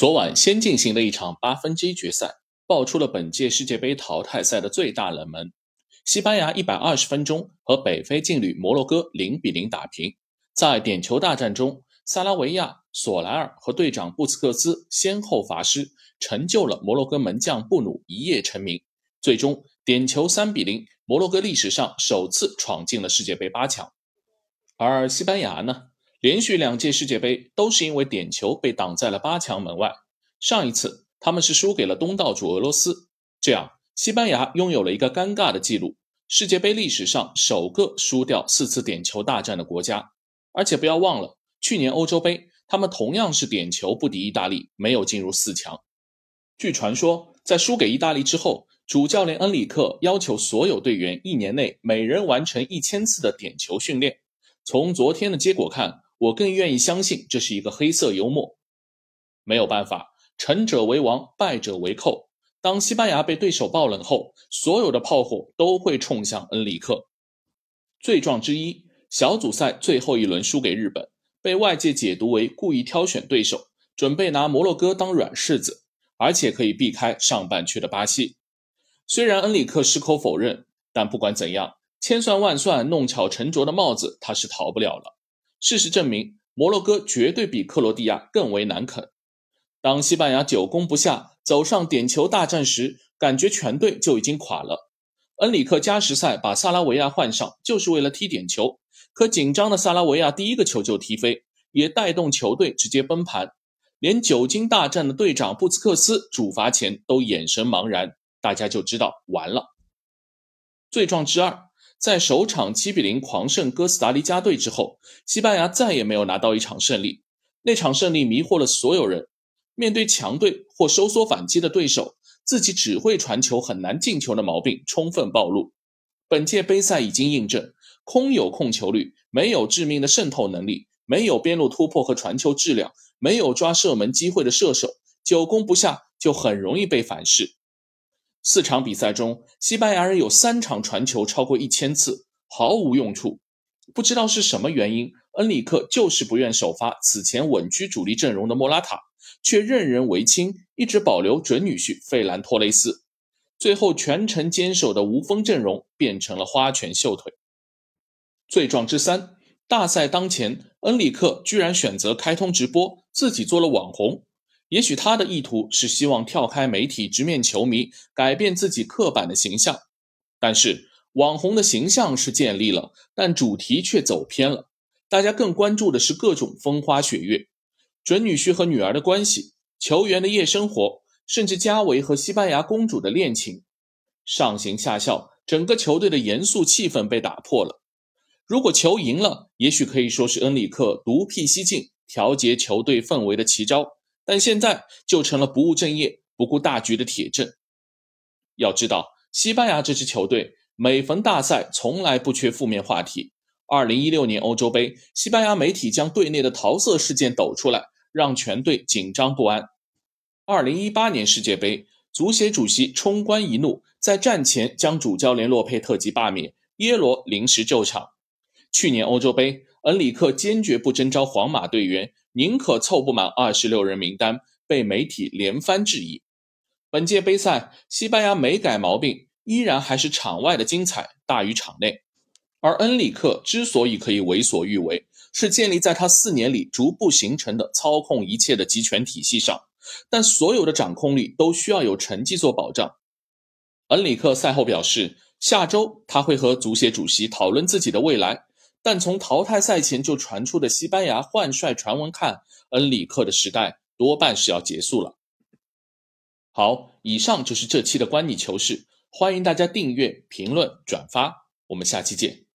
昨晚先进行的一场八分之一决赛，爆出了本届世界杯淘汰赛的最大冷门。西班牙一百二十分钟和北非劲旅摩洛哥零比零打平。在点球大战中，萨拉维亚、索莱尔和队长布斯克斯先后罚失，成就了摩洛哥门将布努一夜成名。最终点球三比零，摩洛哥历史上首次闯进了世界杯八强。而西班牙呢？连续两届世界杯都是因为点球被挡在了八强门外。上一次他们是输给了东道主俄罗斯，这样西班牙拥有了一个尴尬的记录：世界杯历史上首个输掉四次点球大战的国家。而且不要忘了，去年欧洲杯他们同样是点球不敌意大利，没有进入四强。据传说，在输给意大利之后，主教练恩里克要求所有队员一年内每人完成一千次的点球训练。从昨天的结果看，我更愿意相信这是一个黑色幽默。没有办法，成者为王，败者为寇。当西班牙被对手爆冷后，所有的炮火都会冲向恩里克。罪状之一，小组赛最后一轮输给日本，被外界解读为故意挑选对手，准备拿摩洛哥当软柿子，而且可以避开上半区的巴西。虽然恩里克矢口否认，但不管怎样，千算万算弄巧成拙的帽子他是逃不了了。事实证明，摩洛哥绝对比克罗地亚更为难啃。当西班牙久攻不下，走上点球大战时，感觉全队就已经垮了。恩里克加时赛把萨拉维亚换上，就是为了踢点球。可紧张的萨拉维亚第一个球就踢飞，也带动球队直接崩盘。连久经大战的队长布斯克斯主罚前都眼神茫然，大家就知道完了。罪状之二。在首场七比零狂胜哥斯达黎加队之后，西班牙再也没有拿到一场胜利。那场胜利迷惑了所有人。面对强队或收缩反击的对手，自己只会传球很难进球的毛病充分暴露。本届杯赛已经印证，空有控球率，没有致命的渗透能力，没有边路突破和传球质量，没有抓射门机会的射手，久攻不下就很容易被反噬。四场比赛中，西班牙人有三场传球超过一千次，毫无用处。不知道是什么原因，恩里克就是不愿首发此前稳居主力阵容的莫拉塔，却任人唯亲，一直保留准女婿费兰托雷斯。最后全程坚守的无锋阵容变成了花拳绣腿。罪状之三，大赛当前，恩里克居然选择开通直播，自己做了网红。也许他的意图是希望跳开媒体，直面球迷，改变自己刻板的形象。但是网红的形象是建立了，但主题却走偏了。大家更关注的是各种风花雪月，准女婿和女儿的关系，球员的夜生活，甚至加维和西班牙公主的恋情。上行下效，整个球队的严肃气氛被打破了。如果球赢了，也许可以说是恩里克独辟蹊径，调节球队氛围的奇招。但现在就成了不务正业、不顾大局的铁证。要知道，西班牙这支球队每逢大赛，从来不缺负面话题。二零一六年欧洲杯，西班牙媒体将队内的桃色事件抖出来，让全队紧张不安。二零一八年世界杯，足协主席冲冠一怒，在战前将主教练洛佩特吉罢免，耶罗临时救场。去年欧洲杯，恩里克坚决不征召皇马队员。宁可凑不满二十六人名单，被媒体连番质疑。本届杯赛，西班牙没改毛病，依然还是场外的精彩大于场内。而恩里克之所以可以为所欲为，是建立在他四年里逐步形成的操控一切的集权体系上。但所有的掌控力都需要有成绩做保障。恩里克赛后表示，下周他会和足协主席讨论自己的未来。但从淘汰赛前就传出的西班牙换帅传闻看，恩里克的时代多半是要结束了。好，以上就是这期的观你球事，欢迎大家订阅、评论、转发，我们下期见。